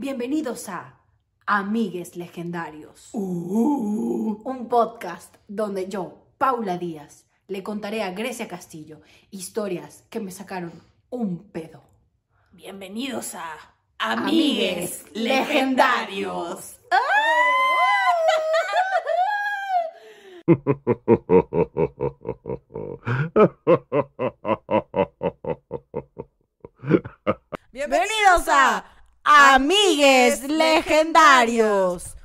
Bienvenidos a Amigues Legendarios, un podcast donde yo, Paula Díaz, le contaré a Grecia Castillo historias que me sacaron un pedo. Bienvenidos a Amigues Legendarios. Bienvenidos a Amigues Legendarios.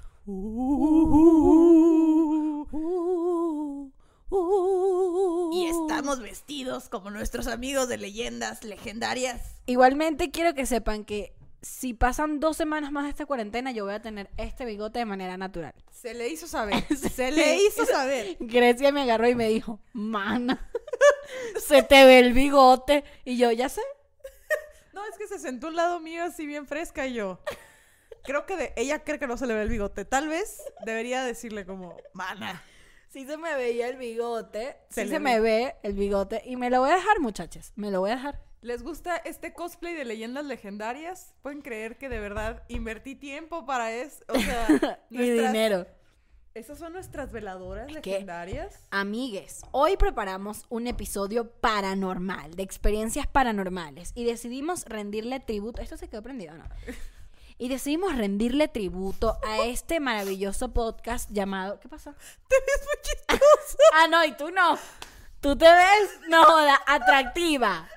Y estamos vestidos como nuestros amigos de leyendas legendarias. Igualmente quiero que sepan que si pasan dos semanas más de esta cuarentena, yo voy a tener este bigote de manera natural. Se le hizo saber. Se le hizo saber. Grecia me agarró y me dijo, mana, se te ve el bigote. Y yo, ya sé. No, es que se sentó un lado mío así bien fresca y yo. Creo que de, ella cree que no se le ve el bigote. Tal vez debería decirle como, mana. Sí se me veía el bigote. Se sí le se me ve el bigote. Y me lo voy a dejar, muchachos. Me lo voy a dejar. ¿Les gusta este cosplay de leyendas legendarias? ¿Pueden creer que de verdad invertí tiempo para eso? O sea, Y nuestras- dinero. ¿Esas son nuestras veladoras Es que- legendarias? Amigues, hoy preparamos un episodio paranormal, de experiencias paranormales, y decidimos rendirle tributo. ¿Esto se quedó prendido no? Y decidimos rendirle tributo a este maravilloso podcast llamado. ¿Qué pasó? Te ves muy chistoso. Ah, no, y tú no. Tú te ves, no joda, atractiva.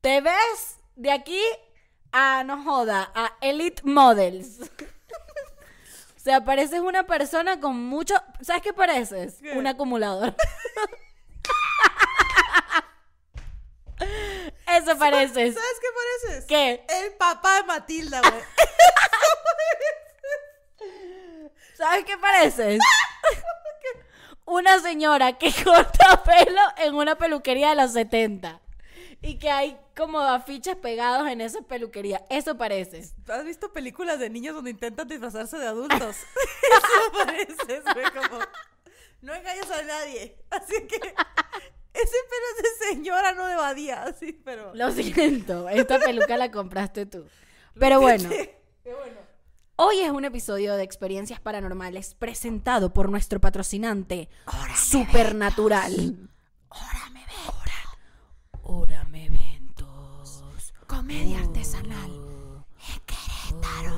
Te ves de aquí a, no joda, a Elite Models. O sea, pareces una persona con mucho... ¿Sabes qué pareces? ¿Qué? Un acumulador. Eso pareces. ¿Sabes qué pareces? ¿Qué? El papá de Matilda, güey. ¿Sabes qué pareces? Una señora que corta pelo en una peluquería de los 70. Y que hay como afiches pegados en esa peluquería. Eso pareces. ¿Has visto películas de niños donde intentan disfrazarse de adultos? Eso pareces, güey, como... No engañas a nadie. Así que... Ese pelo es de señora, no de badía. Así, pero... Lo siento, esta peluca la compraste tú. Pero bueno, Qué bueno. hoy es un episodio de experiencias paranormales presentado por nuestro patrocinante Supernatural. Órame, ve. Órame Eventos. Comedia artesanal. En Querétaro.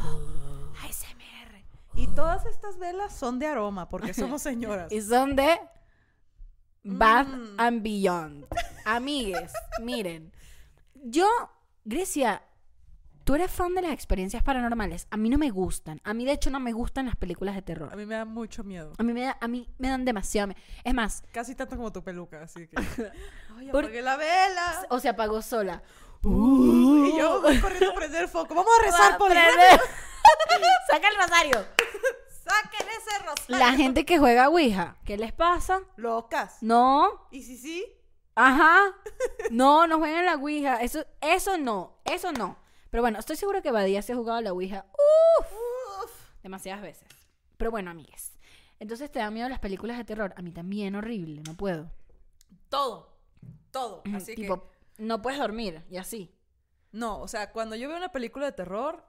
ASMR. Y todas estas velas son de aroma, porque somos señoras. Y son de Bath Mm. and Beyond. Amigues, miren. Yo, Grecia, tú eres fan de las experiencias paranormales. A mí no me gustan. A mí, de hecho, no me gustan las películas de A terror. mí me da mucho miedo. A mí me, da- a mí me dan demasiado. me- Es más, Casi tanto como tu peluca, así que... Ay, Por- apagué la vela. o se apagó sola. Y yo voy corriendo a prender foco. Vamos a rezar por Prende- Saca el rosario. Saquen ese rosario. La gente que juega Ouija, ¿qué les pasa? Locas. No. ¿Y si sí? Ajá. No, no jueguen la Ouija. Eso, eso no. Eso no. Pero bueno, estoy seguro que Badía se ha jugado a la Ouija. Uf. Uf. Demasiadas veces. Pero bueno, amigues. Entonces te dan miedo las películas de terror. A mí también, horrible. No puedo. Todo. Todo. Así que... no puedes dormir y así. No, o sea, cuando yo veo una película de terror,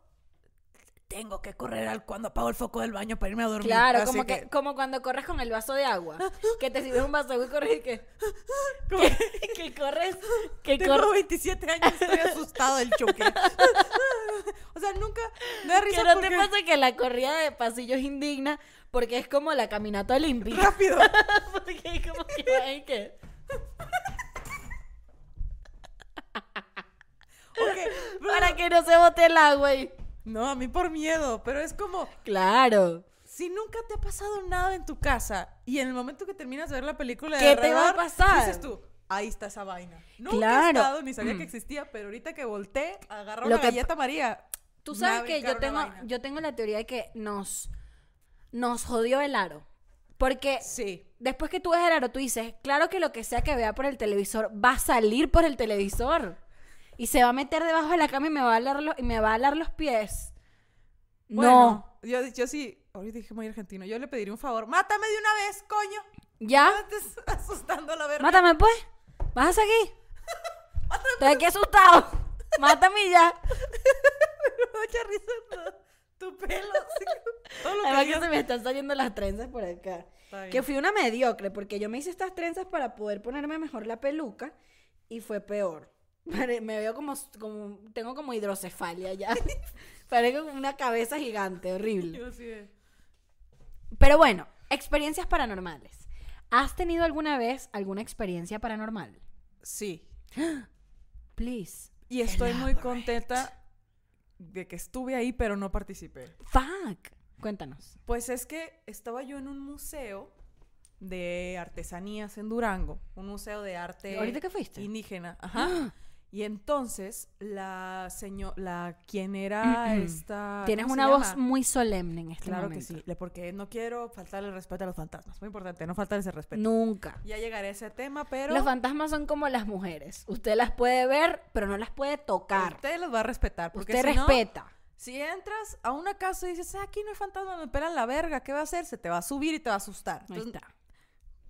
tengo que correr al cuando apago el foco del baño para irme a dormir. Claro, Así como que, como cuando corres con el vaso de agua. Que te sirves un vaso de agua y corres y que, que, que corres. Que Tengo corres. 27 años, estoy asustado del choque. o sea, nunca me da risa porque te pasa que la corrida de pasillos indigna porque es como la caminata olímpica. rápido. porque es como que Para que no se bote el agua. y- No, a mí por miedo, pero es como Claro. si nunca te ha pasado nada en tu casa y en el momento que terminas de ver la película de ¿Qué te va a pasar? Dices tú, ahí está esa vaina. Nunca he Claro. estado ni sabía que existía, pero ahorita que volteé, agarró una que- galleta María. Tú sabes que yo tengo, vaina. yo tengo la teoría de que nos, nos jodió el aro. Porque Sí. después que tú ves el aro, tú dices, claro que lo que sea que vea por el televisor va a salir por el televisor. Y se va a meter debajo de la cama y me va a alar los, y me va a alar los pies. Bueno, yo, yo sí, ahorita dije muy argentino, yo le pediría un favor, mátame de una vez, coño. no. ¿Ya? No me estés asustando a la verga. Mátame pues. ¿Vas aquí? Estoy aquí asustado. Mátame ya. mucha risa tu, pelo. todo lo que Además que digas- se me están saliendo las trenzas por acá. Que fui una mediocre, porque yo me hice estas trenzas para poder ponerme mejor la peluca y fue peor. Me veo como, como tengo como hidrocefalia ya. Parezco una cabeza gigante, horrible. Yo Pero bueno, experiencias paranormales. ¿Has tenido alguna vez alguna experiencia paranormal? Sí. Please. Y estoy muy contenta de que estuve ahí, pero no participé. Fuck. Cuéntanos. Pues es que estaba yo en un museo de artesanías en Durango, un museo de arte ¿Ahorita que fuiste? indígena, ajá. Y entonces la señora, la quien era esta, Tienes ¿cómo se una voz muy solemne en este claro momento. que sí, porque no quiero faltarle el respeto a los fantasmas, muy importante, no faltar ese respeto. Nunca. Ya llegaré a ese tema, pero Los fantasmas son como las mujeres. Usted las puede ver, pero no las puede tocar. usted los va a respetar, porque Usted si no, respeta. Si entras a una casa y dices, "Ah, aquí no hay fantasma, me pelan la verga, ¿qué va a hacer? Se te va a subir y te va a asustar. Ahí está.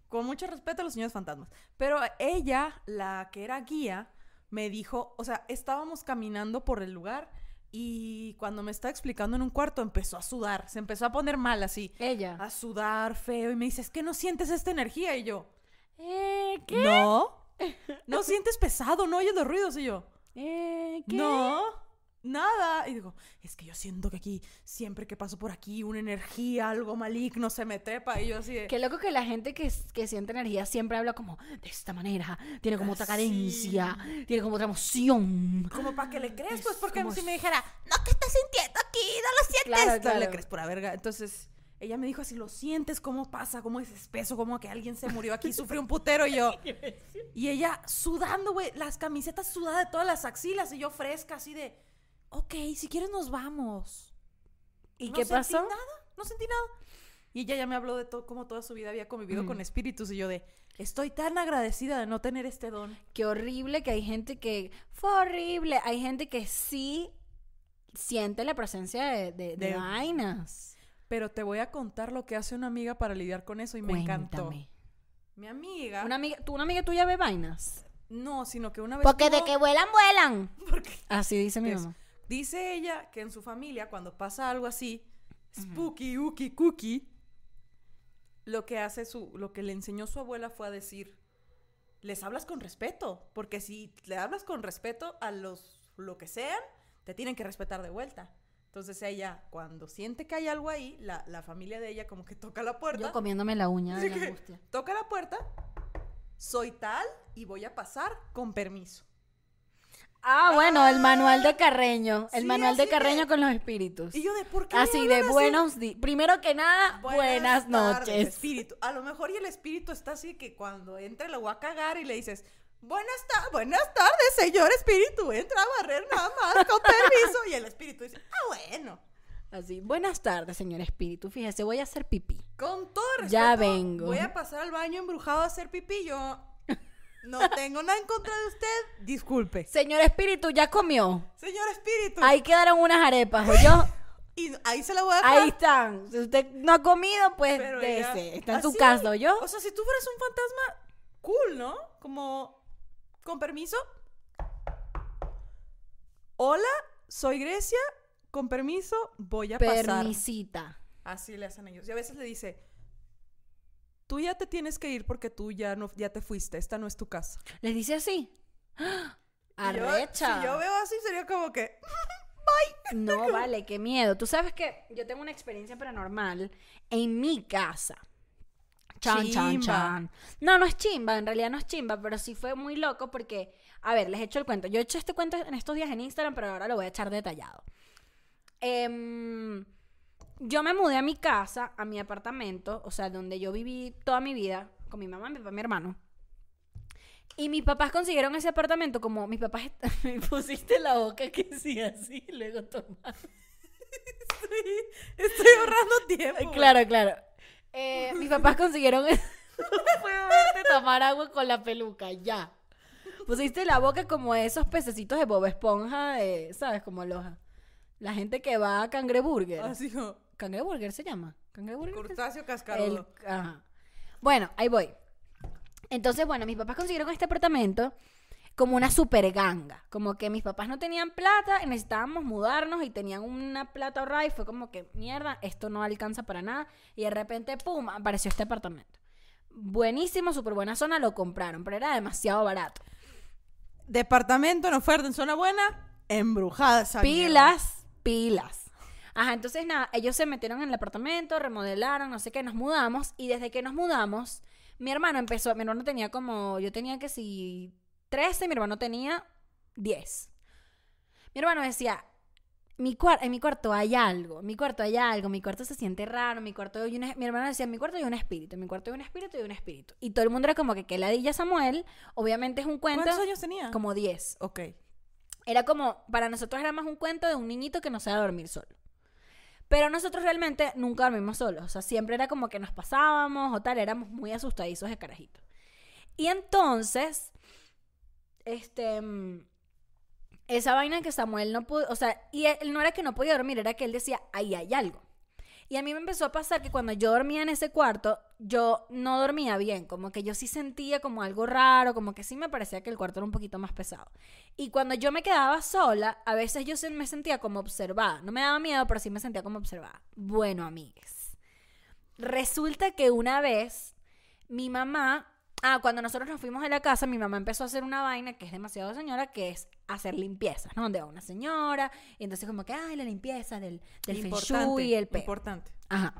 con mucho respeto a los señores fantasmas. Pero ella, la que era guía, me dijo, o sea, estábamos caminando por el lugar y cuando me estaba explicando en un cuarto empezó a sudar, se empezó a poner mal así, Ella. a sudar feo y me dice, es que no sientes esta energía y yo, Eh, ¿qué? no, no sientes pesado, no oyes los ruidos y yo, Eh, ¿qué? no, nada. Y digo, es que yo siento que aquí, siempre que paso por aquí, una energía, algo maligno se me trepa. Y yo así de, Qué loco que la gente que, que siente energía siempre habla como de esta manera. Tiene como otra cadencia. Tiene como otra emoción. como para que le crees, Es pues, porque como si es- me dijera, no, ¿qué estás sintiendo aquí? No lo sientes. Claro, No le crees pura verga. Entonces, ella me dijo así, ¿lo sientes? ¿Cómo pasa? ¿Cómo es espeso? ¿Cómo que alguien se murió aquí? Sufrió un putero y yo. Y ella sudando, güey, las camisetas sudadas de todas las axilas y yo fresca, así de, ok, si quieres nos vamos. ¿Y No qué sentí pasó? nada, no sentí nada. Y ella ya me habló de todo, cómo toda su vida había convivido Mm. con espíritus y yo de, estoy tan agradecida de no tener este don. Qué horrible que hay gente que... Fue horrible. Hay gente que sí siente la presencia de, de- de De- vainas. Pero te voy a contar lo que hace una amiga para lidiar con eso y me encantó. Mi amiga, Una amiga, ¿tú una amiga tuya ve vainas? no, sino que una vez Porque de que vuelan, vuelan. porque Así dice mi mamá. Dice ella que en su familia cuando pasa algo así, spooky, uki, cookie, lo que hace su, lo que le enseñó su abuela fue a decir, les hablas con respeto, porque si le hablas con respeto a los, lo que sean, te tienen que respetar de vuelta. Entonces ella, cuando siente que hay algo ahí, la, la familia de ella como que toca la puerta. Yo comiéndome la uña de la angustia. toca la puerta, soy tal y voy a pasar con permiso. Ah, bueno, el manual de Carreño. El Sí, manual de Carreño con los espíritus. Y yo de, ¿por qué Así de así? buenos días. Primero que nada, buenas, noches. espíritu. A lo mejor y el espíritu está así que cuando entre lo voy a cagar y le dices, buenas, ta- buenas tardes, señor espíritu, entra a barrer nada más, con permiso. Y el espíritu dice, ah, bueno. Así, buenas tardes, señor espíritu. Fíjese, voy a hacer pipí. Con todo respeto, Ya vengo. voy a pasar al baño embrujado a hacer pipí. Yo no tengo nada en contra de usted. Disculpe. Señor espíritu, ya comió. Señor espíritu. Ahí quedaron unas arepas, ¿o yo? Y ahí se la voy a dejar. Ahí están. Si usted no ha comido, pues ella- Está en su casa, ¿o yo? O sea, si tú fueras un fantasma, cool, ¿no? Como, con permiso. Hola, soy Grecia. Con permiso, voy a pasar. Permisita. Así le hacen ellos. Y a veces le dice, tú ya te tienes que ir porque tú ya no, ya te fuiste. Esta no es tu casa. Les dice así. ¡Ah! Y yo- Arrecha. si yo veo así, sería como que, No, vale, qué miedo. Tú sabes que yo tengo una experiencia paranormal en mi casa. Chan, chan, Chimba. chan. No, no es chimba, en realidad no es chimba, pero sí fue muy loco porque, a ver, les he hecho el cuento. Yo he hecho este cuento en estos días en Instagram, pero ahora lo voy a echar detallado. Em, yo me mudé a mi casa, a mi apartamento, o sea, donde yo viví toda mi vida, con mi mamá, mi papá, mi hermano. Y mis papás consiguieron ese apartamento como mis papás me pusiste la boca que sí así luego tomar. estoy ahorrando tiempo. güey". Claro, claro. Eh, mis papás consiguieron no puedo verte tomar agua con la peluca, ya. Pusiste la boca como esos pececitos de Bob Esponja de, ¿sabes? Como los la gente que va a Cangreburger. Así como, Cangreburger se llama. Cangreburger. Crustáceo El- cascarudo. ajá. Bueno, ahí voy. Entonces, bueno, mis papás consiguieron este apartamento como una super ganga. Como que mis papás no tenían plata y necesitábamos mudarnos y tenían una plata ahorrada y fue como que, mierda, esto no alcanza para nada. Y de repente, pum, apareció este apartamento. Buenísimo, súper buena zona, lo compraron, pero era demasiado barato. Departamento en oferta en zona buena, embrujada esa mierda. Pilas, pilas. Ajá, entonces nada, ellos se metieron en el apartamento, remodelaron, no sé qué, nos mudamos y desde que nos mudamos, mi hermano empezó, mi hermano tenía como, yo tenía que si 13, mi hermano tenía 10. Mi hermano decía, mi en mi cuarto hay algo, en mi cuarto hay algo, mi cuarto se siente raro, en mi cuarto hay un, mi hermano decía, en mi cuarto hay un espíritu, en mi cuarto hay un espíritu y un espíritu. Y todo el mundo era como que, que ladilla Samuel, obviamente es un cuento, ¿Cuántos años tenía? como 10. Ok. Era como, para nosotros era más un cuento de un niñito que no sabe dormir solo. Pero nosotros realmente nunca dormimos solos. O sea, siempre era como que nos pasábamos o tal, éramos muy asustadizos de carajito. Y entonces, este, mm, esa vaina que Samuel no pudo, o sea, y él no era que no podía dormir, era que él decía, ahí hay algo. Y a mí me empezó a pasar que cuando yo dormía en ese cuarto, yo no dormía bien, como que yo sí sentía como algo raro, como que sí me parecía que el cuarto era un poquito más pesado. Y cuando yo me quedaba sola, a veces yo me sentía como observada. No me daba miedo, pero sí me sentía como observada. Bueno, amigues. Resulta que una vez mi mamá, ah, cuando nosotros nos fuimos de la casa, mi mamá empezó a hacer una vaina que es demasiado señora, que es hacer limpiezas, ¿no? Donde va una señora, y entonces como que, ay, la limpieza del, del feng shui y el peo. Importante. Ajá.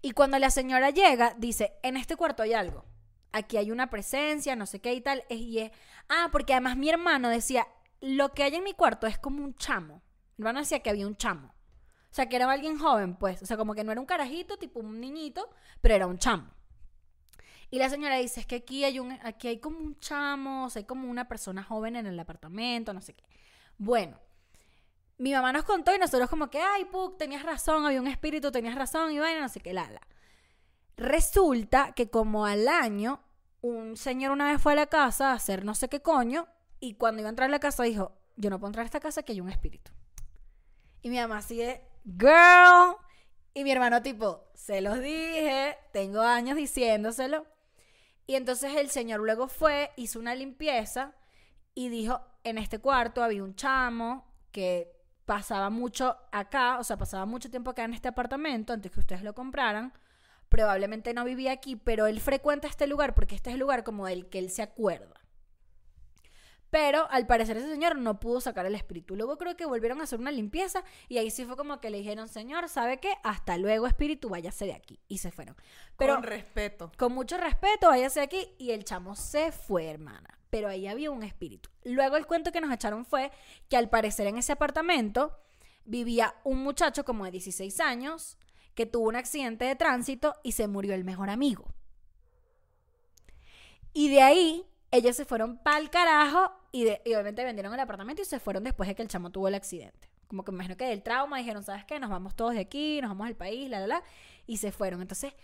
Y cuando la señora llega, dice, en este cuarto hay algo. Aquí hay una presencia, no sé qué y tal. Y es, ah, porque además mi hermano decía, lo que hay en mi cuarto es como un chamo. Mi hermano decía que había un chamo. O sea, que era alguien joven, pues. O sea, como que no era un carajito, tipo un niñito, pero era un chamo. Y la señora dice, es que aquí hay, un, aquí hay como un chamo, hay como una persona joven en el apartamento, no sé qué. Bueno, mi mamá nos contó y nosotros como que, ay, Puck, tenías razón, había un espíritu, tenías razón, y vaina, no sé qué, la, la. Resulta que como al año, un señor una vez fue a la casa a hacer no sé qué coño, y cuando iba a entrar a la casa dijo, yo no puedo entrar a esta casa que hay un espíritu. Y mi mamá así girl. Y mi hermano tipo, se los dije, tengo años diciéndoselo. Y entonces el señor luego fue, hizo una limpieza y dijo, en este cuarto había un chamo que pasaba mucho acá, o sea, pasaba mucho tiempo acá en este apartamento antes que ustedes lo compraran. Probablemente no vivía aquí, pero él frecuenta este lugar porque este es el lugar como del que él se acuerda. Pero al parecer ese señor no pudo sacar el espíritu. Luego creo que volvieron a hacer una limpieza y ahí sí fue como que le dijeron, señor, ¿sabe qué? Hasta luego espíritu, váyase de aquí. Y se fueron. Pero Con respeto. con mucho respeto, váyase de aquí. Y el chamo se fue, hermana. Pero ahí había un espíritu. Luego el cuento que nos echaron fue que al parecer en ese apartamento vivía un muchacho como de 16 años que tuvo un accidente de tránsito y se murió el mejor amigo. Y de ahí ellos se fueron pa'l carajo y, de- y obviamente vendieron el apartamento y se fueron después de que el chamo tuvo el accidente. Como que me imagino que del trauma dijeron, ¿sabes qué? Nos vamos todos de aquí, nos vamos al país, la, la, la. Y se fueron. Entonces,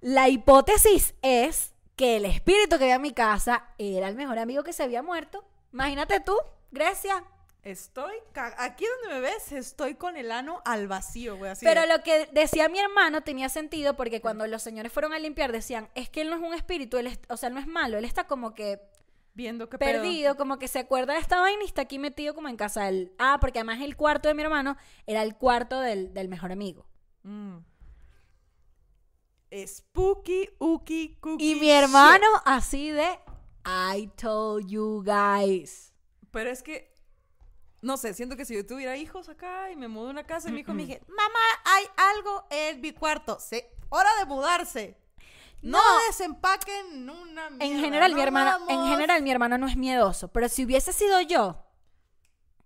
la hipótesis es que el espíritu que había en mi casa era el mejor amigo que se había muerto. Imagínate tú, Grecia. Estoy, aquí donde me ves, estoy con el ano al vacío, güey. Así Pero de- lo que decía mi hermano tenía sentido porque cuando los señores fueron a limpiar decían, es que él no es un espíritu, él es- o sea, él no es malo, él está como que viendo qué pedo. perdido, como que se acuerda de esta vaina y está aquí metido como en casa del... Ah, porque además el cuarto de mi hermano era el cuarto del, del mejor amigo. Mm. Spooky, uki, cookie. Y mi hermano así de... I told you guys. Pero es que, no sé, siento que si yo tuviera hijos acá y me mudo a una casa y mi hijo me dije, mamá, hay algo en mi cuarto. Se, hora de mudarse. No, No. desempaquen una mierda. En general, mi no hermano, en vamos". general, mi hermano no es miedoso. Pero si hubiese sido yo,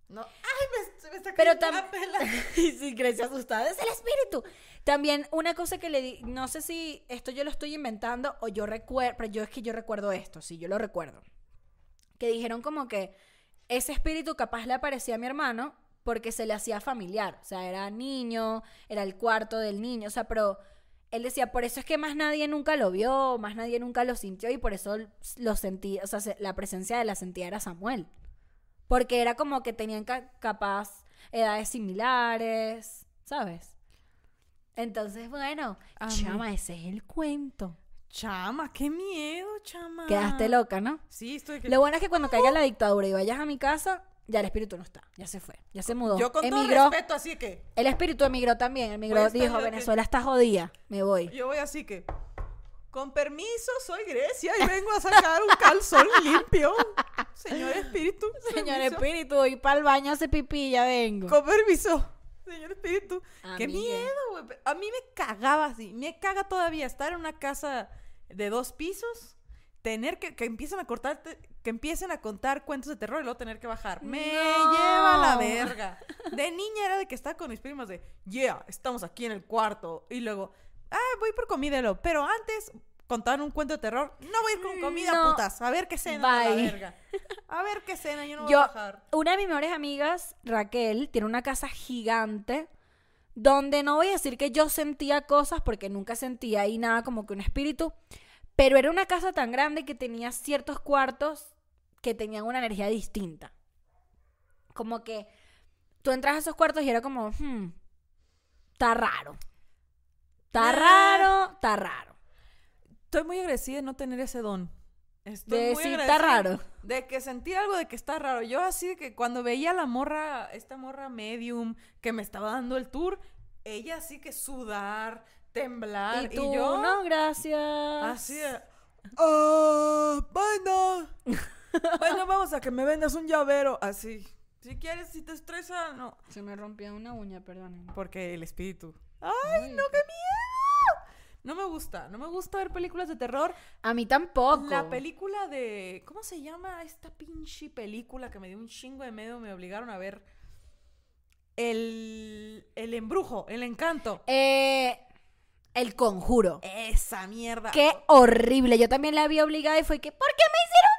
No. Ay, me, me está Pero también. si Grecia asustada, es el espíritu. También una cosa que le di, no sé si esto yo lo estoy inventando o yo recuerdo, pero yo es que yo recuerdo esto, sí, yo lo recuerdo. Que dijeron como que ese espíritu capaz le aparecía a mi hermano porque se le hacía familiar. O sea, era niño, era el cuarto del niño, o sea, pero él decía, por eso es que más nadie nunca lo vio, más nadie nunca lo sintió y por eso lo sentí, o sea, se- la presencia de la sentía era Samuel. Porque era como que tenían ca- capaz edades similares, ¿sabes? Entonces, bueno, chama, ese es el cuento. Chama, qué miedo, chama. Quedaste loca, ¿no? Sí, estoy. Lo bueno es que cuando caiga la dictadura y vayas a mi casa, ya el espíritu no está, ya se fue, ya se mudó. Yo con todo emigró. respeto, así que El espíritu emigró también, emigró, Voy a estar dijo, que- Venezuela está jodida, me voy. yo voy así que... Con permiso, soy Grecia y vengo a sacar un calzón limpio. Señor espíritu. Señor permiso. espíritu, voy para el baño a hacer pipí, ya vengo. Con permiso. Señor espíritu. Qué Amiga. miedo, güey. A mí me cagaba así. Me caga todavía estar en una casa de dos pisos. Tener que, que empiecen a cortar, que empiecen a contar cuentos de terror y luego tener que bajar. Me No. lleva a la verga. De niña era de que estaba con mis primas de, yeah, estamos aquí en el cuarto. Y luego, ah, voy por comida. y luego, Pero antes contaban un cuento de terror. No voy a ir con comida, No. putas. A ver qué cena la verga. A ver qué cena, yo no voy Yo, a bajar. una de mis mejores amigas, Raquel, tiene una casa gigante donde no voy a decir que yo sentía cosas porque nunca sentía ahí nada como que un espíritu, pero era una casa tan grande que tenía ciertos cuartos que tenían una energía distinta. Como que tú entras a esos cuartos y era como, hmm, está raro. Está Ah. raro, está raro. Estoy muy agradecida de no tener ese don. Estoy De muy decir, está raro. De que sentí algo de que está raro. Yo así de que cuando veía a la morra, esta morra medium que me estaba dando el tour, ella así que sudar, temblar. Y tú, yo no, gracias. así. "Ah, bueno. bueno, vamos a que me vendas un llavero. Así. Si quieres, si te estresa, no. Se me rompió una uña, perdón. Porque el espíritu. ¡Ay, no, qué miedo! No me gusta. No me gusta ver películas de terror. A mí tampoco. La película de. ¿Cómo se llama esta pinche película que me dio un chingo de miedo? Me obligaron a ver. El. El embrujo, el encanto. Eh, el conjuro. Esa mierda. Qué horrible. Yo también la vi obligada y fue que, ¿por qué me hicieron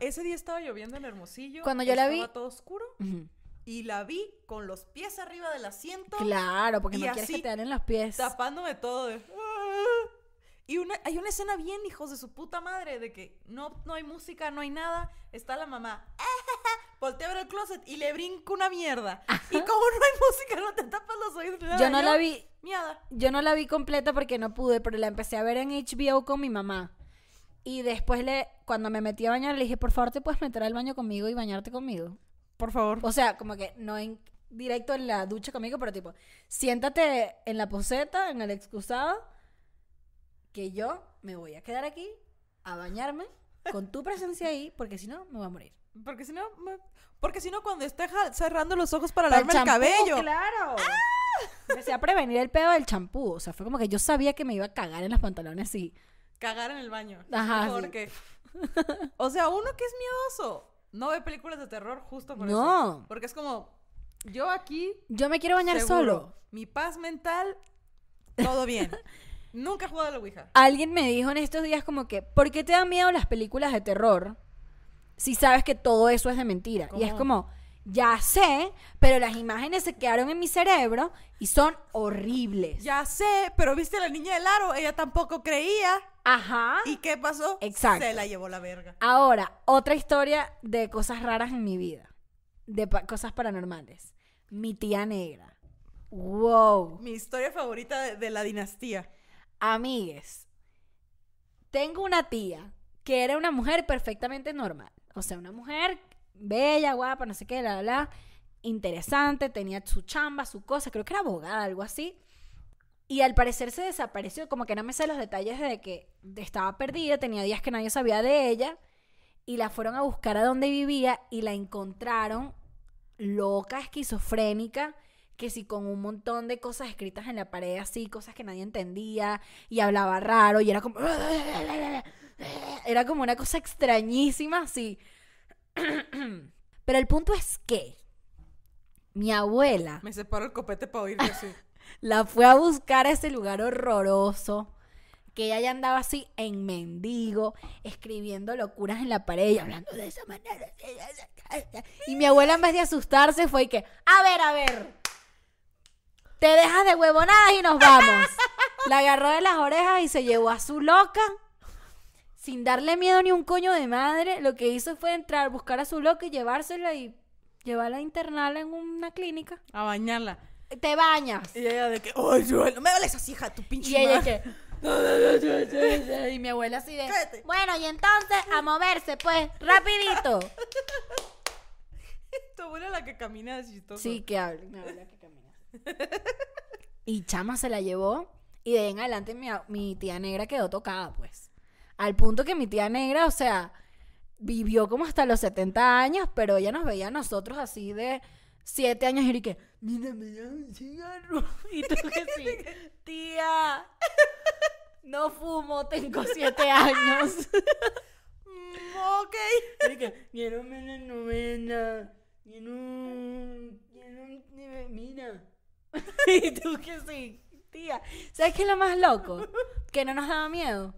Ese día estaba lloviendo en Hermosillo. Cuando yo la vi- Estaba todo oscuro. Y la vi con los pies arriba del asiento. Claro, porque no quieres que te den en los pies. tapándome todo de. "Ah". Y una, hay una escena bien, hijos de su puta madre, de que no, no hay música, no hay nada. Está la mamá. Voltea a ver el closet y le brinca una mierda. Y como no hay música, no te tapas los oídos. nada. Yo no la vi, Miada. yo no la vi completa porque no pude, pero la empecé a ver en HBO con mi mamá. Y después le, cuando me metí a bañar, le dije, por favor, te puedes meter al baño conmigo y bañarte conmigo. Por favor. O sea, como que no en directo en la ducha conmigo, pero tipo, siéntate en la poseta, en el excusado, que yo me voy a quedar aquí a bañarme con tu presencia ahí, porque si no, me voy a morir. Porque si no, me- porque si no cuando esté cerrando los ojos para lavarme el, champú, cabello. claro. Empecé a prevenir el pedo del champú. O sea, fue como que yo sabía que me iba a cagar en los pantalones y. Cagar en el baño. Ajá, sí. Porque. o sea, uno que es miedoso no ve películas de terror justo por No. eso. Porque es como. Yo aquí. Yo me quiero bañar seguro, solo. Mi paz mental. Todo bien. Nunca he jugado a la Ouija. Alguien me dijo en estos días como que, ¿por qué te dan miedo las películas de terror si sabes que todo eso es de mentira? Y es como, ya sé, pero las imágenes se quedaron en mi cerebro y son horribles. Ya sé, pero viste a la niña del aro. Ella tampoco creía. Ajá. ¿Y qué pasó? Exacto. Se la llevó la verga. Ahora, otra historia de cosas raras en mi vida. De pa- cosas paranormales. Mi tía negra. Wow. Mi historia favorita de, de la dinastía. Amigues. Tengo una tía que era una mujer perfectamente normal. O sea, una mujer bella, guapa, no sé qué, la, la, la, interesante, tenía su chamba, su cosa, creo que era abogada, algo así. Y al parecer se desapareció, como que no me sé los detalles de que estaba perdida, tenía días que nadie sabía de ella, y la fueron a buscar a donde vivía y la encontraron loca, esquizofrénica, que sí con un montón de cosas escritas en la pared, así, cosas que nadie entendía, y hablaba raro, y era como... Era como una cosa extrañísima, así. Pero el punto es que mi abuela Me separó el copete para oírle así. La fue a buscar a ese lugar horroroso. Que ella ya andaba así en mendigo, escribiendo locuras en la pared y hablando de esa manera. Y mi abuela, en vez de asustarse, fue que, a ver, a ver, te dejas de huevonadas y nos vamos. La agarró de las orejas y se llevó a su loca. Sin darle miedo ni un coño de madre, lo que hizo fue entrar, buscar a su loca y llevársela y llevarla a internarla en una clínica. A bañarla. Te bañas. Y ella de que, ¡ay, duele! No me hables así, hija, tu pinche Y ella madre". que, Y mi abuela así de. Cállate. Bueno, y entonces a moverse, pues, rapidito. Tu abuela la que camina es chistoso. Sí, que habla, mi abuela que camina. Y Chama se la llevó. Y de ahí en adelante mi, mi tía negra quedó tocada, pues. Al punto que mi tía negra, o sea, vivió como hasta los 70 años, pero ella nos veía a nosotros así de 7 años y que, mira, me da un cigarro. Y tú que sí, tía, no fumo, tengo 7 años. Mm, ok. Y que, quiero una novena, quiero, quiero, mira. y tú que sí, tía. ¿Sabes qué es lo más loco? Que no nos daba miedo.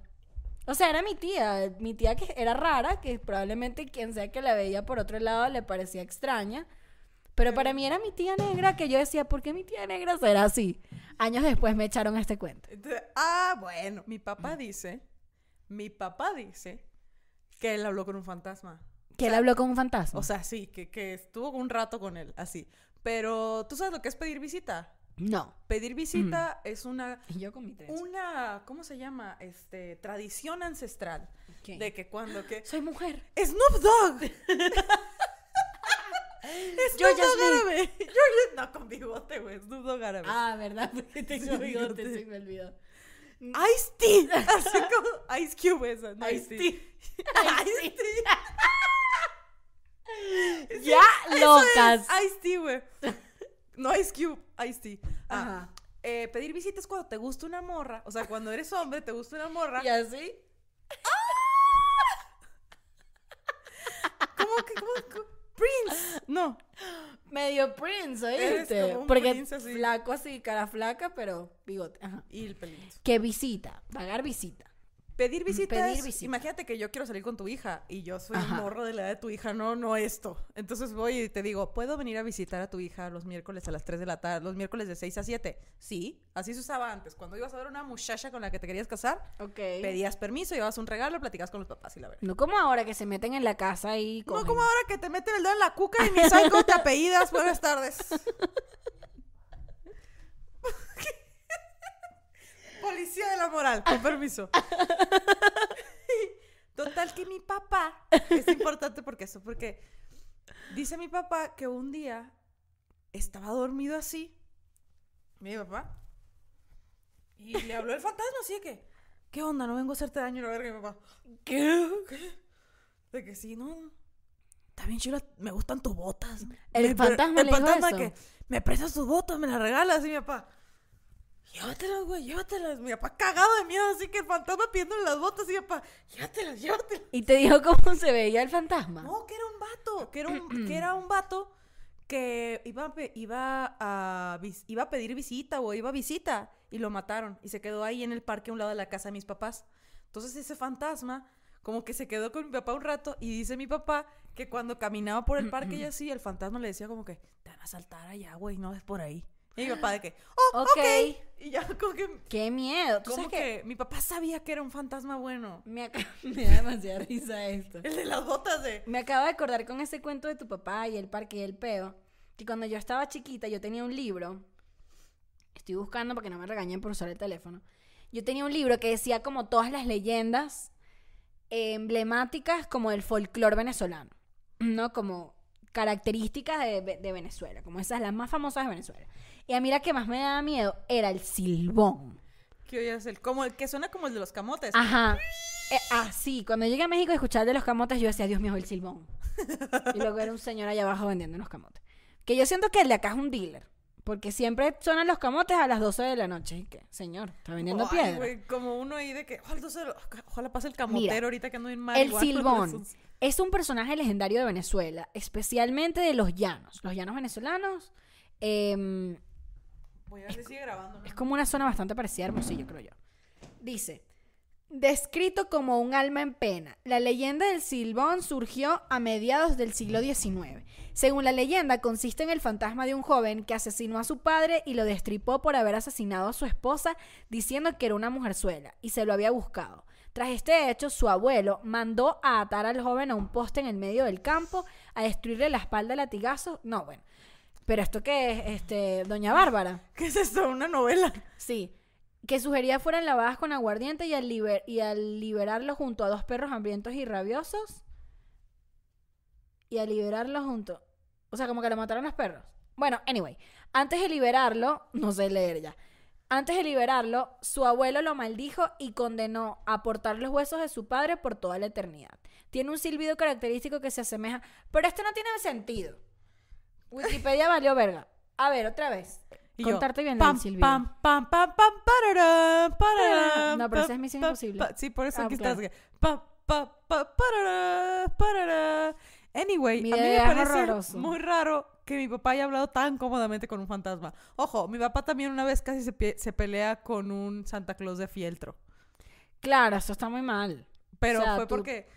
O sea, era mi tía, mi tía que era rara, que probablemente quien sea que la veía por otro lado le parecía extraña. Pero para mí era mi tía negra que yo decía, ¿por qué mi tía negra será así? Años después me echaron este cuento. Ah, bueno. Mi papá dice, mi papá dice que él habló con un fantasma. Que él habló con un fantasma. O sea, sí, que, que estuvo un rato con él, así. Pero, ¿tú sabes lo que es pedir visita? no. Pedir visita es una, Y yo con mi una, ¿cómo se llama? Este, tradición ancestral. ¿Qué? De que cuando que... Soy mujer. ¡Snoop Dogg! Smith. árabe. Georgia- No, con bigote, güey. Snoop Dogg árabe. Ah, ¿verdad? Porque tengo Sí, bigote, se me olvidó. Ice-T. Así como Ice Cube esa. No, Ice-T. Ice-T. Ya, locas. Ice-T, güey. No Ice Cube, Ice-T. Ah, Ajá. eh, pedir visita es cuando te gusta una morra. O sea, cuando eres hombre, te gusta una morra. ¿Y así? ¿Cómo que? ¿Cómo, cómo? Prince. No. Medio Prince, Eres ¿oíste? como un Porque Prince así. flaco así, cara flaca, pero bigote. Ajá. Y el pelito. Que visita, pagar visita. Pedir visita Pedir es- visita. Imagínate que yo quiero salir con tu hija y yo soy Ajá. morro de la edad de tu hija, no, no esto. Entonces voy y te digo, ¿puedo venir a visitar a tu hija los miércoles a las 3 de la tarde, los miércoles de 6 a 7? Sí, así se usaba antes. Cuando ibas a ver a una muchacha con la que te querías casar, pedías permiso, llevabas un regalo, platicabas con los papás y la verdad. No como ahora que se meten en la casa y No cogen. como ahora que te meten el dedo en la cuca y ni sabes cómo te apellidas. Buenas tardes. Policía de la moral, con permiso. Total que mi papá, es importante porque eso, porque dice mi papá que un día estaba dormido así, mi papá, y le habló el fantasma así de que, ¿qué onda? No vengo a hacerte daño, la verga, mi papá. ¿Qué? De que sí, no. Está bien chula, me gustan tus botas. El Me- fantasma el le dijo fantasma eso. que me prestas tus botas, me las regalas, y mi papá. Llévatelas, güey, llévatelas. Mi papá cagado de miedo, así que el fantasma pidiéndole las botas, y mi papá, llévatelas, llévatelas. Y te dijo cómo se veía el fantasma. No, que era un vato, que era un, que era un vato que iba a, iba, a, iba a pedir visita o iba a visita y lo mataron y se quedó ahí en el parque a un lado de la casa de mis papás. Entonces ese fantasma como que se quedó con mi papá un rato y dice mi papá que cuando caminaba por el parque y así, el fantasma le decía como que te van a saltar allá, güey, no es por ahí. Y mi papá de que, oh, ok. Ok. Y ya como que, Qué miedo. ¿Tú como que mi papá sabía que era un fantasma bueno. Me, acaba- me da demasiada risa esto. El de las botas de... Me acabo de acordar con ese cuento de tu papá y el parque y el peo, que cuando yo estaba chiquita yo tenía un libro, estoy buscando porque no me regañen por usar el teléfono, yo tenía un libro que decía como todas las leyendas emblemáticas como del folclore venezolano, ¿no? Como características de, de Venezuela, como esas las más famosas de Venezuela. Y a mí la que más me daba miedo era el silbón. El, como el que suena como el de los camotes. Ajá. Eh, ah, sí, cuando llegué a México y escuchar de los camotes, yo decía, Dios mío, el silbón. y luego era un señor allá abajo vendiendo unos camotes. Que yo siento que el de acá es un dealer. Porque siempre suenan los camotes a las 12 de la noche. ¿Y qué? Señor, está vendiendo Ay, piedra. güey, como uno ahí de que, ojalá, entonces, ojalá pase el Mira, camotero ahorita que ando bien mal. El silbón es un personaje legendario de Venezuela, especialmente de los llanos. Los llanos venezolanos em, Voy a ver si sigue grabando. ¿no? Es como una zona bastante parecida a Hermosillo, creo yo. Dice, descrito como un alma en pena, la leyenda del Silbón surgió a mediados del siglo XIX. Según la leyenda, consiste en el fantasma de un joven que asesinó a su padre y lo destripó por haber asesinado a su esposa diciendo que era una mujerzuela y se lo había buscado. Tras este hecho, su abuelo mandó a atar al joven a un poste en el medio del campo, a destruirle la espalda a latigazos. No, bueno. Pero esto qué es, este, doña Bárbara. ¿Qué es esto? ¿Una novela? Sí. que sus heridas fueran lavadas con aguardiente y al, liber- y al liberarlo junto a dos perros hambrientos y rabiosos. Y al liberarlo junto. O sea, como que lo mataron los perros. Bueno, anyway. Antes de liberarlo, no sé leer ya. Antes de liberarlo, su abuelo lo maldijo y condenó a portar los huesos de su padre por toda la eternidad. Tiene un silbido característico que se asemeja. Pero esto no tiene sentido. Wikipedia valió verga. A ver, otra vez. Y yo, Contarte bien pam, el silbido. Pam, pam, pam, pam, parará, parará, No, pero esa es Misión Imposible. Sí, por eso Ah, aquí claro. estás. Pa, pa, pa, parará, parará. Anyway, Mi a mí me parece horroroso. muy raro que mi papá haya hablado tan cómodamente con un fantasma. Ojo, mi papá también una vez casi se, pelea con un Santa Claus de fieltro. Claro, eso está muy mal. Pero O sea, fue tú- porque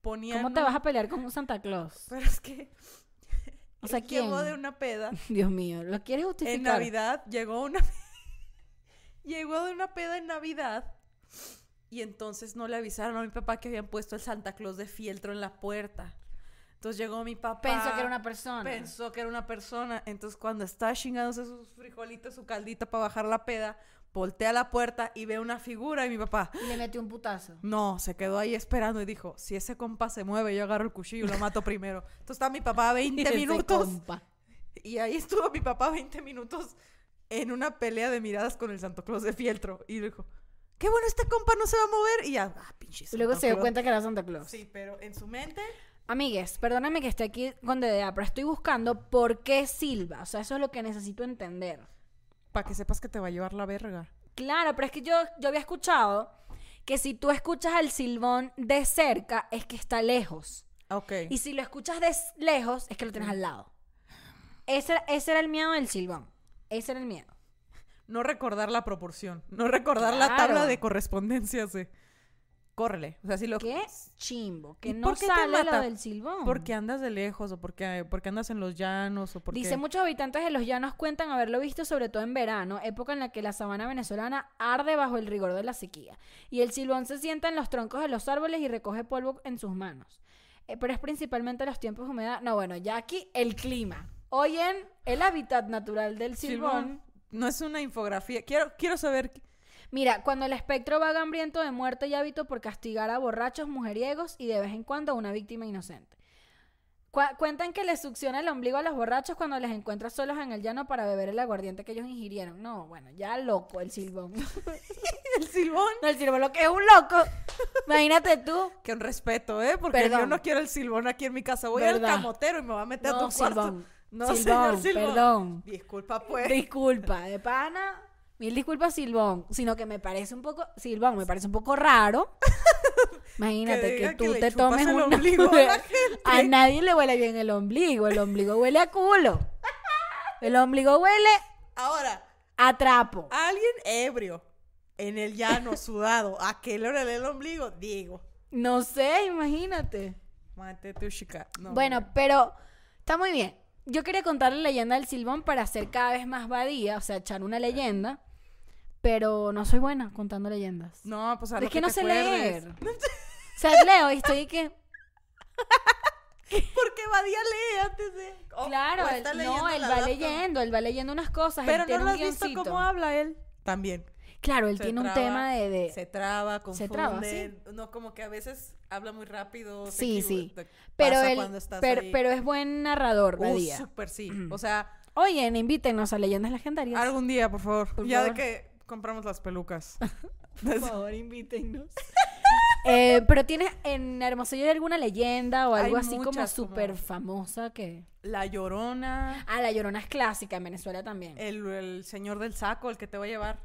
ponían... ¿Cómo te vas a pelear con un Santa Claus? Pero es que... O sea, él llegó ¿quién? de una peda Dios mío, ¿lo quieres justificar? En Navidad llegó una llegó de una peda en Navidad y entonces no le avisaron a mi papá que habían puesto el Santa Claus de fieltro en la puerta. Entonces llegó mi papá. Pensó que era una persona. Pensó que era una persona. Entonces cuando está chingándose sus frijolitos, su caldito para bajar la peda, voltea la puerta y ve una figura y mi papá. Y le metió un putazo. No, se quedó ahí esperando y dijo, si ese compa se mueve, yo agarro el cuchillo y lo mato primero. Entonces está mi papá 20 Ese minutos compa. y ahí estuvo mi papá 20 minutos en una pelea de miradas con el Santo Claus de fieltro. Y dijo, qué bueno, este compa no se va a mover. Y ya, ah, pinche Y luego se dio Claus. cuenta que era Santa Claus. Sí, pero en su mente... Amigues, perdóname que esté aquí con DDA, pero estoy buscando por qué silba. O sea, eso es lo que necesito entender. Para que sepas que te va a llevar la verga. Claro, pero es que yo, yo había escuchado que si tú escuchas al silbón de cerca, es que está lejos. Ok. Y si lo escuchas de lejos, es que lo tienes al lado. Ese, era- ese era el miedo del silbón. Ese era el miedo. No recordar la proporción. No recordar la Claro. tabla de correspondencias de... Córrele. O sea, si lo... Qué chimbo. Que ¿Y no por qué te sale lo mata? del silbón. Porque andas de lejos o porque, porque andas en los llanos o porque... Dice, muchos habitantes de los llanos cuentan haberlo visto sobre todo en verano, época en la que la sabana venezolana arde bajo el rigor de la sequía. Y el silbón se sienta en los troncos de los árboles y recoge polvo en sus manos. Eh, pero es principalmente los tiempos de humedad. No, bueno, ya aquí el clima. Hoy en el hábitat natural del silbón. Silbón. No es una infografía. Quiero, quiero saber... Mira, cuando el espectro vaga hambriento de muerte y hábito por castigar a borrachos, mujeriegos y de vez en cuando a una víctima inocente. Cu- cuentan que les succiona el ombligo a los borrachos cuando les encuentra solos en el llano para beber el aguardiente que ellos ingirieron. No, bueno, ya loco el silbón. El silbón. No, el silbón lo que es un loco. Imagínate tú. Que un respeto, ¿eh? Porque Perdón. yo no quiero el silbón aquí en mi casa. Voy ¿Verdad? al camotero y me va a meter a No, tu cuarto. silbón. No, Silbón, señor silbón. perdón. Disculpa, pues. Disculpa, de pana. Mil disculpas, Silbón. Sino que me parece un poco. Silbón, me parece un poco raro. Imagínate Que que, diga que tú te tomes un ombligo a la gente. A nadie le huele bien el ombligo. El ombligo huele a culo. El ombligo huele Ahora, a trapo. alguien ebrio en el llano, sudado, ¿a qué le olele el ombligo? Digo. No sé, imagínate. Mate tu chica. No, bueno, pero está muy bien. Yo quería contar la leyenda del Silbón para hacer cada vez más badía, o sea, echar una leyenda. Pero no soy buena contando leyendas. No, pues a es lo que, no te sé acuerdes. leer. O sea, leo y estoy que. Porque Badía lee antes de. o- Claro, o él- está no, leyendo él la va laptop. leyendo, él va leyendo unas cosas. Pero él tiene no lo un has visto guioncito. cómo habla él. También. Claro, él Se tiene un traba, tema de. de- Se traba, Se confunde. traba, sí. No, como que a veces habla muy rápido. se Sí, equivo- sí. te pero pasa él. cuando estás Pero, ahí. pero es buen narrador, Uh, Badía. súper sí. O sea, Oye, invítenos a leyendas legendarias. algún día, por favor. Por ya favor. de que compramos las pelucas. Por favor, invítenos. Eh, pero tienes en Hermosillo alguna leyenda o Hay algo así como muchas, como- súper famosa que. La llorona. Ah, la llorona es clásica en Venezuela también. El, el señor del saco, el que te va a llevar.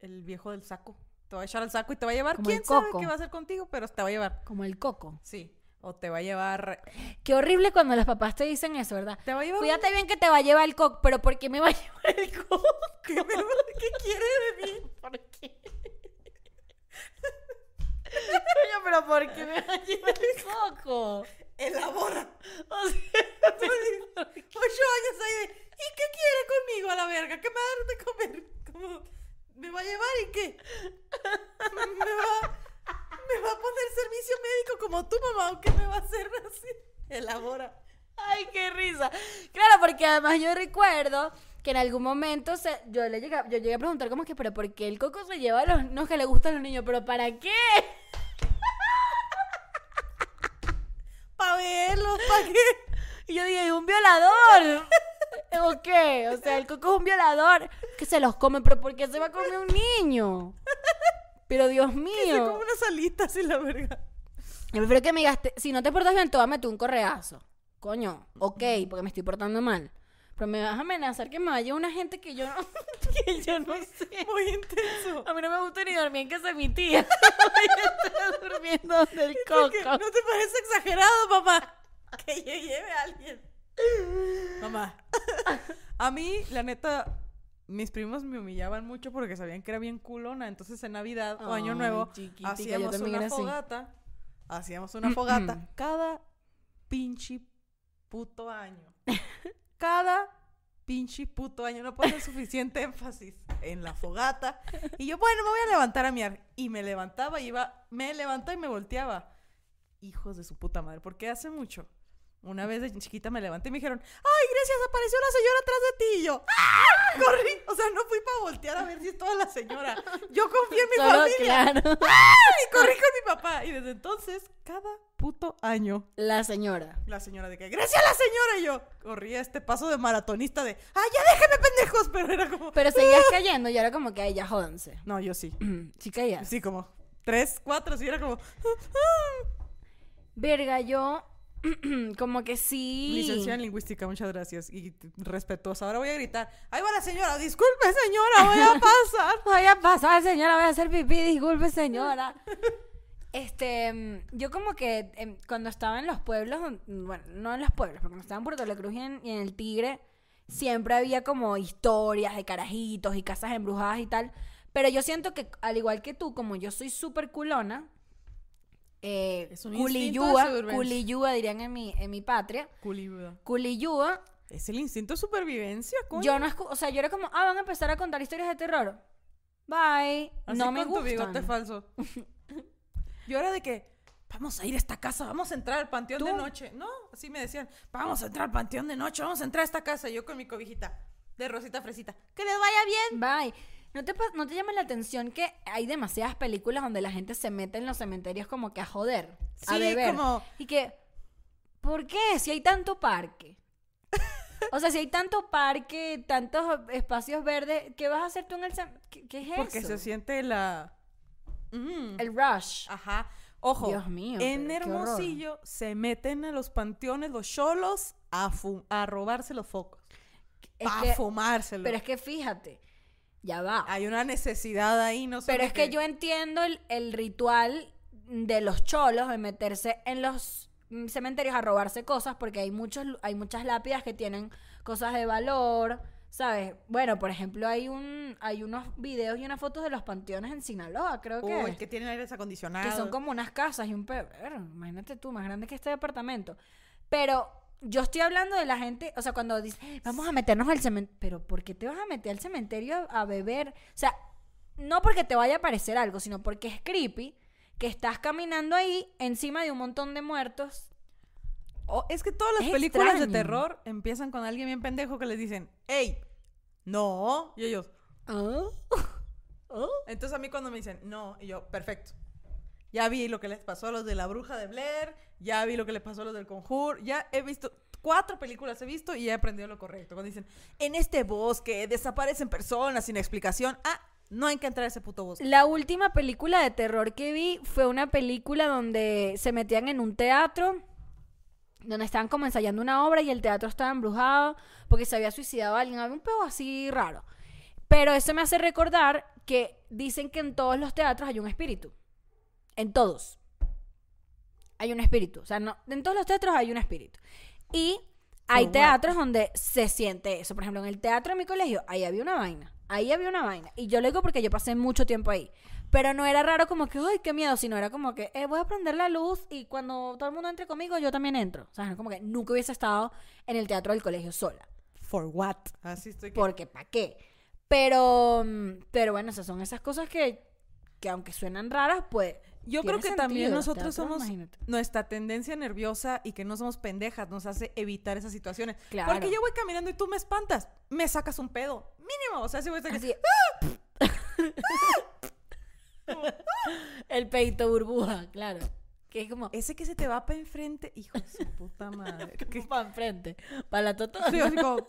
El viejo del saco. Te va a echar al saco y te va a llevar. Como ¿Quién sabe coco. qué va a hacer contigo? Pero te va a llevar. Como el coco. Sí. O te va a llevar. Qué horrible cuando los papás te dicen eso, ¿verdad? Te va a llevar. Cuídate bien que te va a llevar el coco, pero ¿por qué me va a llevar el coco? ¿Qué, me- qué quiere de mí? ¿Por qué? Coño, pero ¿por qué me va a llevar el coco? Elabora. O sea, Ocho años ahí de. ¿Y qué quiere conmigo a la verga? ¿Qué me va a dar de comer? Como, ¿Me va a llevar y qué? ¿Me va, ¿Me va a poner servicio médico como tu mamá o qué me va a hacer así? Elabora. Ay, qué risa. Claro, porque además yo recuerdo que en algún momento se, yo le llegué, yo llegué a preguntar como que, pero ¿por qué el coco se lleva a los no que le gustan los niños? ¿Pero para qué? Para verlos, ¿para qué? Y yo dije, ¿un violador? ¿O qué? O sea, el coco es un violador que se los come, pero ¿por qué se va a comer un niño? Pero Dios Se come mío. unas alitas y la verga. Yo prefiero que me gaste, si no te portas bien, te voy a meter un correazo. Coño, ok, porque me estoy portando mal. Pero me vas a amenazar que me vaya una gente que yo no, que yo no sé. Muy intenso. A mí no me gusta ni dormir en casa de mi tía. Estar durmiendo donde el Porque coco. ¿No te parece exagerado, papá? Que yo lleve a alguien. Mamá. A mí, la neta, mis primos me humillaban mucho porque sabían que era bien culona. Entonces, en Navidad o Año Nuevo, hacíamos una fogata. Hacíamos una fogata cada pinche puto año. Cada pinche puto año. No ponen suficiente énfasis en la fogata. Y yo, bueno, me voy a levantar a miar. Y me levantaba, iba, me levantaba y me volteaba. Hijos de su puta madre. Porque hace mucho, una vez de chiquita me levanté y me dijeron, ay, gracias, apareció la señora atrás de ti. Y yo, ¡ah! Corrí. O sea, no fui para voltear a ver si estaba la señora. Yo confié en mi Solo, familia. claro. Y corrí con mi papá. Y desde entonces, cada puto año, La señora. la señora de que, gracias a la señora. Y yo corría este paso de maratonista de, ay, ya déjenme pendejos. Pero era como, Pero seguías cayendo y era como que, ay, ya jódanse. no, yo sí. Sí caías. Sí, como tres, cuatro, sí, era como, Verga, yo como que sí. licenciada en lingüística, muchas gracias. Y respetuosa. Ahora voy a gritar, ahí va la señora, disculpe señora, voy a pasar. Voy a pasar, señora, voy a hacer pipí, disculpe, señora. Este, mm, yo como que em, cuando estaba en los pueblos, mm, bueno, no en los pueblos, porque cuando estaba en Puerto La Cruz y en, y en el Tigre, siempre había como historias de carajitos y casas embrujadas y tal. Pero yo siento que, al igual que tú, como yo soy súper culona, eh, Es un culiyúa, dirían en mi, en mi patria, culiyúa, Es el instinto de supervivencia, coño. yo no, o sea, yo era como, ah, van a empezar a contar historias de terror. Bye. Así no me tu bigote falso. Yo era de que, vamos a ir a esta casa, vamos a entrar al panteón de noche. No, así me decían, vamos a entrar al panteón de noche, vamos a entrar a esta casa. Yo con mi cobijita de rosita fresita. Que les vaya bien. Bye. ¿No te, ¿No te llama la atención que hay demasiadas películas donde la gente se mete en los cementerios como que a joder? a Sí, beber? como- Y que, ¿por qué? Si hay tanto parque. O sea, si hay tanto parque, tantos espacios verdes, ¿qué vas a hacer tú en el cementerio? ¿Qué, qué es Porque eso? se siente la... Mm. El rush. Ajá. Ojo, Dios mío, en pero. Hermosillo se meten a los panteones los cholos a, a robarse los focos. A que- fumárselos. pero es que fíjate, ya va. Hay una necesidad ahí, no Pero solo es que yo entiendo el, el ritual de los cholos de meterse en los cementerios a robarse cosas porque hay muchos hay muchas lápidas que tienen cosas de valor, ¿sabes? Bueno, por ejemplo, hay un hay unos videos y unas fotos de los panteones en Sinaloa, creo que Uy, que tienen aires acondicionados. que son como unas casas y un pe- ver, imagínate tú, más grande que este departamento. Pero yo estoy hablando de la gente, o sea, cuando dice, vamos a meternos al cementerio, pero ¿por qué te vas a meter al cementerio a, a beber? O sea, no porque te vaya a parecer algo, sino porque es creepy que estás caminando ahí encima de un montón de muertos. Oh, es que todas las Es películas de terror empiezan con alguien bien pendejo que les dicen, ¡Ey! No. Y ellos, ¿Ah? ¿Ah? entonces a mí cuando me dicen, no, y yo, perfecto. Ya vi lo que les pasó a los de la bruja de Blair, ya vi lo que les pasó a los del conjuro, ya he visto, cuatro películas he visto y he aprendido lo correcto. Cuando dicen, en este bosque desaparecen personas sin explicación, ah, no hay que entrar a ese puto bosque. La última película de terror que vi fue una película donde se metían en un teatro, donde estaban como ensayando una obra y el teatro estaba embrujado porque se había suicidado alguien. Había un peo así raro. Pero eso me hace recordar que dicen que en todos los teatros hay un espíritu. En todos. Hay un espíritu. O sea, no, en todos los teatros hay un espíritu. Y hay teatros donde se siente eso. Por ejemplo, en el teatro de mi colegio, ahí había una vaina. Ahí había una vaina. Y yo lo digo porque yo pasé mucho tiempo ahí. Pero no era raro como que, ay, qué miedo, sino era como que, eh, voy a prender la luz y cuando todo el mundo entre conmigo, yo también entro. O sea, como que nunca hubiese estado en el teatro del colegio sola. For what? Así estoy. que- Porque, ¿para qué? Pero, mm, pero bueno, esas son esas cosas que, que aunque suenan raras, pues Yo creo que también nosotros somos imagínate. nuestra tendencia nerviosa y que no somos pendejas nos hace evitar esas situaciones. Claro. Porque yo voy caminando y tú me espantas, me sacas un pedo, mínimo, o sea, si voy a estar Así. el peito burbuja, claro. Que es como ese que se te va para enfrente, hijo de su puta madre. que para enfrente, para la totona. Sí, así como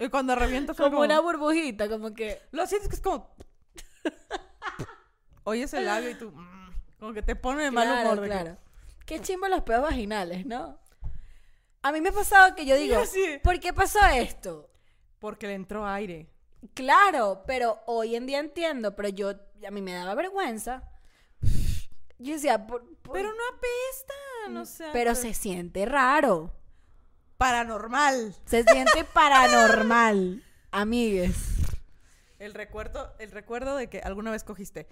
y cuando revienta fue como una burbujita, como que Lo sientes que es como. Oyes el labio y tú. mm, como que te pone de mal claro, humor. que- claro. Qué chimbo los peos vaginales, ¿no? A mí me ha pasado que yo digo, sí. ¿por qué pasó esto? Porque le entró aire. Claro, pero hoy en día entiendo, pero yo a mí me daba vergüenza. Yo decía, por- por- Pero no apestan, o sea. pero se siente raro. Paranormal. Se siente paranormal, amigues. El recuerdo, el recuerdo de que alguna vez cogiste.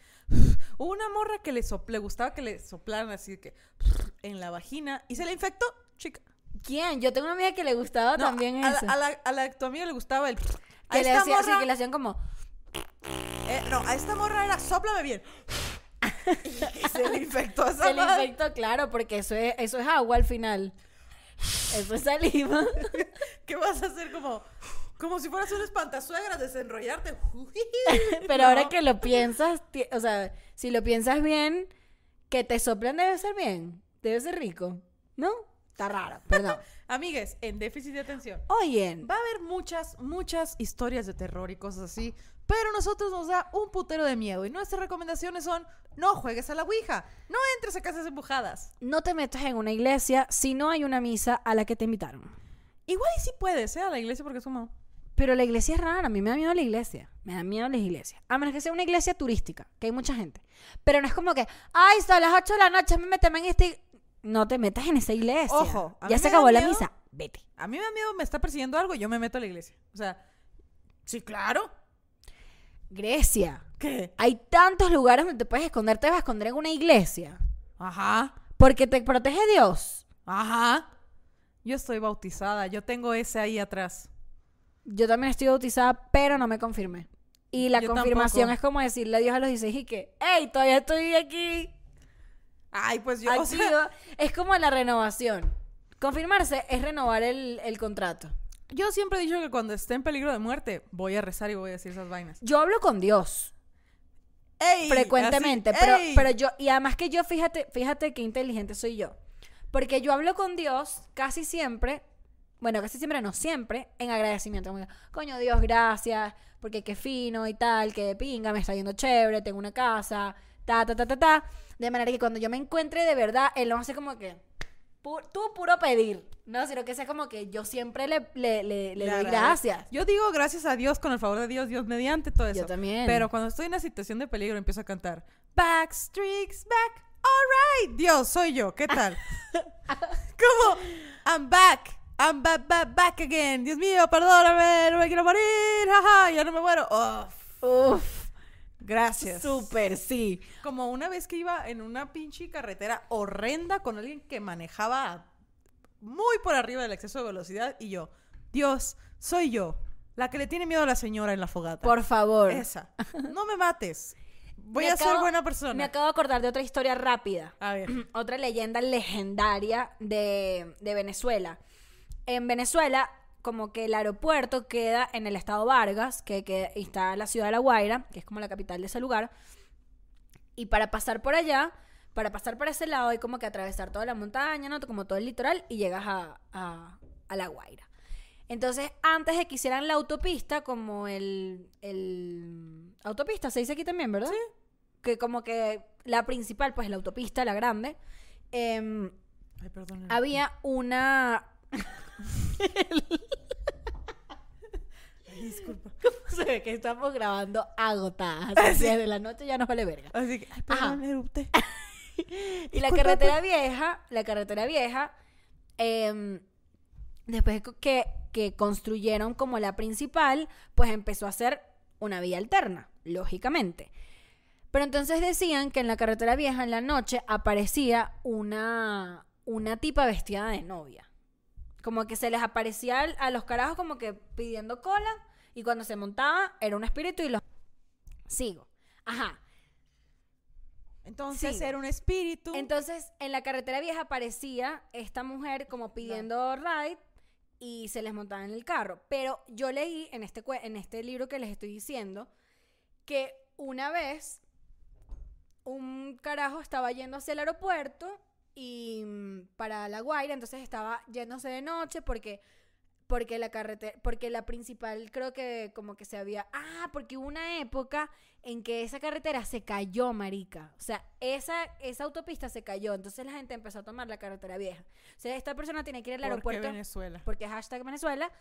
Una morra que le, sop- le gustaba que le soplaran así que en la vagina y se le infectó, chica. ¿Quién? Yo tengo una amiga que le gustaba No, también a, la- eso. a la, a la- tu amiga le gustaba el. A que le hacía así, que le hacían como eh, no, a esta morra era sóplame bien. y se le infectó esa se le infectó, claro, porque eso es, eso es agua al final. Eso es saliva. ¿Qué vas a hacer como, como si fueras una espantasuegra, desenrollarte? Pero No. ahora que lo piensas, o sea, si lo piensas bien, que te soplan debe ser bien. Debe ser rico. ¿No? Está raro, perdón. Amigues, en déficit de atención. Oye, Va a haber muchas, muchas historias de terror y cosas así, pero a nosotros nos da un putero de miedo y nuestras recomendaciones son no juegues a la Ouija, no entres a casas empujadas. no te metas en una iglesia si no hay una misa a la que te invitaron. Igual y si puedes, ¿eh? A la iglesia porque es como... Pero la iglesia es rara, a mí me da miedo la iglesia. Me da miedo las iglesias. A menos que sea una iglesia turística, que hay mucha gente. Pero no es como que, ay, son las 8 de la noche, me meterme en esta ig-". No te metas en esa iglesia. Ojo, a ya mí se me da acabó la miedo- misa. Vete. A mí me da miedo, me está persiguiendo algo, yo me meto a la iglesia. O sea, sí, claro. Grecia. ¿Qué? Hay tantos lugares donde te puedes esconder. Te vas a esconder en una iglesia. Ajá, Porque te protege Dios. ajá. Yo estoy bautizada, yo tengo ese ahí atrás. Yo también estoy bautizada, pero no me confirmé. Y la Yo confirmación tampoco. es como decirle adiós a los 16 y que, hey, todavía estoy aquí. Ay, pues yo, o sea, activa". es como la renovación. Confirmarse es renovar el, el contrato. Yo siempre he dicho que cuando esté en peligro de muerte, voy a rezar y voy a decir esas vainas. Yo hablo con Dios ¡Ey! frecuentemente, Así, pero, pero yo, y además que yo, fíjate, fíjate qué inteligente soy yo. Porque yo hablo con Dios casi siempre, bueno, casi siempre, no siempre, en agradecimiento. Como coño, Dios, gracias, porque qué fino y tal, que de pinga, me está yendo chévere, tengo una casa, ta, ta, ta, ta, ta. De manera que cuando yo me encuentre de verdad, Él no hace como que, pu- tú puro pedir, no, sino que sea como que yo siempre le, le, le, doy gracias. Yo digo gracias a Dios, con el favor de Dios, Dios mediante todo eso. Yo también. Pero cuando estoy en una situación de peligro, empiezo a cantar back. All right. Dios, soy yo. ¿Qué tal? ¿Cómo? I'm back. I'm back, back, back again. Dios mío, perdóname. No me quiero morir. Jaja, ya no me muero. Uf. Uf, Gracias. súper, sí. Como una vez que iba en una pinche carretera horrenda con alguien que manejaba muy por arriba del exceso de velocidad y yo, Dios, soy yo, la que le tiene miedo a la señora en la fogata. Por favor. Esa. No me mates. Voy Me a ser buena persona. Me acabo de acordar de otra historia rápida. A ver. Otra leyenda legendaria de, de Venezuela. En Venezuela, como que el aeropuerto queda en el estado Vargas, que, que está en la ciudad de La Guaira, que es como la capital de ese lugar. Y para pasar por allá, para pasar por ese lado, hay como que atravesar toda la montaña, ¿no? Como todo el litoral, y llegas a, a- a La Guaira. Entonces, antes de que hicieran la autopista, como el, el... Autopista, se dice aquí también, ¿verdad? Sí. Que como que la principal, pues la autopista, la grande, em, Ay, perdón. había una... Disculpa. Se ve que estamos grabando agotadas. Ah, Así sí. Desde la noche ya nos vale verga. Así que, ay, perdón, erupté. Y la carretera vieja, la carretera vieja, em, después que, que construyeron como la principal, pues empezó a ser una vía alterna, lógicamente. Pero entonces decían que en la carretera vieja en la noche aparecía una, una tipa vestida de novia. Como que se les aparecía a los carajos como que pidiendo cola y cuando se montaba era un espíritu y los... Sigo. Ajá. Entonces era un espíritu. Entonces, en la carretera vieja aparecía esta mujer como pidiendo ride y se les montaba en el carro. Pero yo leí en este, en este libro que les estoy diciendo que una vez un carajo estaba yendo hacia el aeropuerto y mm, para La Guaira, entonces estaba yéndose de noche porque porque la carretera, porque la principal creo que como que se había, ah, porque hubo una época en que esa carretera se cayó, marica. O sea, esa esa autopista se cayó, entonces la gente empezó a tomar la carretera vieja. O sea, esta persona tiene que ir al Porque aeropuerto Venezuela. porque hashtag Venezuela.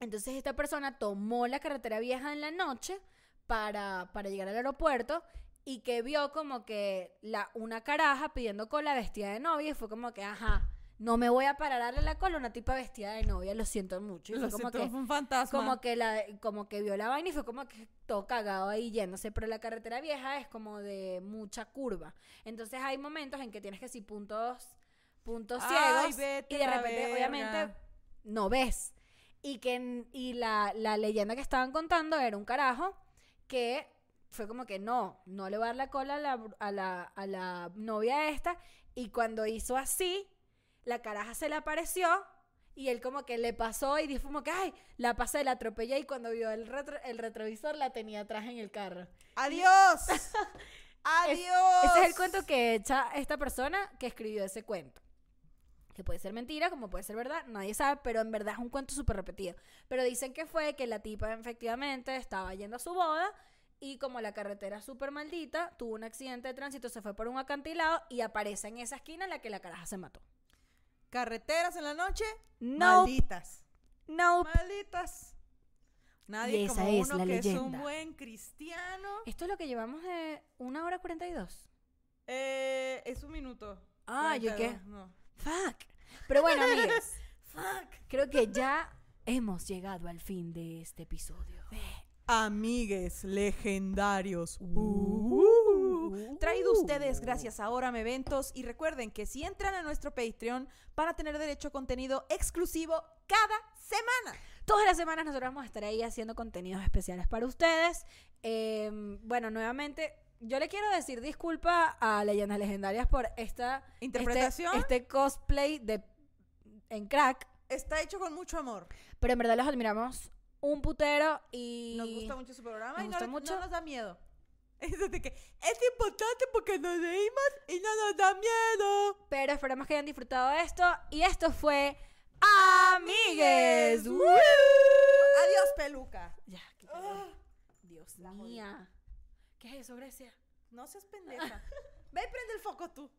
Entonces esta persona tomó la carretera vieja en la noche para, para llegar al aeropuerto y que vio como que la, una caraja pidiendo cola vestida de novia y fue como que, ajá, no me voy a parar a darle la cola a una tipa vestida de novia, lo siento mucho. Y Lo fue como siento, que, fue un fantasma. como que la como que vio la vaina y fue como que todo cagado ahí yéndose pero la carretera vieja es como de mucha curva entonces hay momentos en que tienes que sí puntos puntos Ay, ciegos vete y de repente verga. obviamente no ves y que y la, la leyenda que estaban contando era un carajo que fue como que no, no le voy a dar la cola a la, a la, a la novia esta. Y cuando hizo así, la caraja se le apareció y él como que le pasó y dijo como que, ay, la pasé, la atropellé y cuando vio el, retro- el retrovisor la tenía atrás en el carro. ¡Adiós! Es- ¡Adiós! ese es el cuento que echa esta persona que escribió ese cuento. Que puede ser mentira, como puede ser verdad, nadie sabe, pero en verdad es un cuento súper repetido. Pero dicen que fue que la tipa efectivamente estaba yendo a su boda y como la carretera es súper maldita, tuvo un accidente de tránsito, se fue por un acantilado y aparece en esa esquina en la que la caraja se mató. Carreteras en la noche. No. Malditas. No. Malditas. Nadie Y esa como es uno la que es un buen cristiano. Esto es lo que llevamos de una hora cuarenta y dos. Eh, es un minuto. Ah, ¿yo qué? 42, No. Fuck. Pero bueno, amigos, Fuck. creo que ya hemos llegado al fin de este episodio. Amigues legendarios. Uh. Traído ustedes gracias a Orame Eventos. Y recuerden que si entran a nuestro Patreon, van a tener derecho a contenido exclusivo cada semana. Todas las semanas nosotros vamos a estar ahí haciendo contenidos especiales para ustedes. Eh, bueno, nuevamente, yo le quiero decir disculpa a Leyendas Legendarias por esta ¿Interpretación? Este, este cosplay de en crack, Está hecho con mucho amor. pero en verdad los admiramos un putero y Nos gusta mucho su programa nos y no, le- mucho. no nos da miedo. Es de que es importante porque nos reímos y no nos da miedo. Pero esperamos que hayan disfrutado de esto y esto fue Amigues. ¡Woo! Adiós, peluca. Ya, qué calor. Dios mía. ¿Qué es eso, Grecia? No seas pendeja. Ve y prende el foco tú.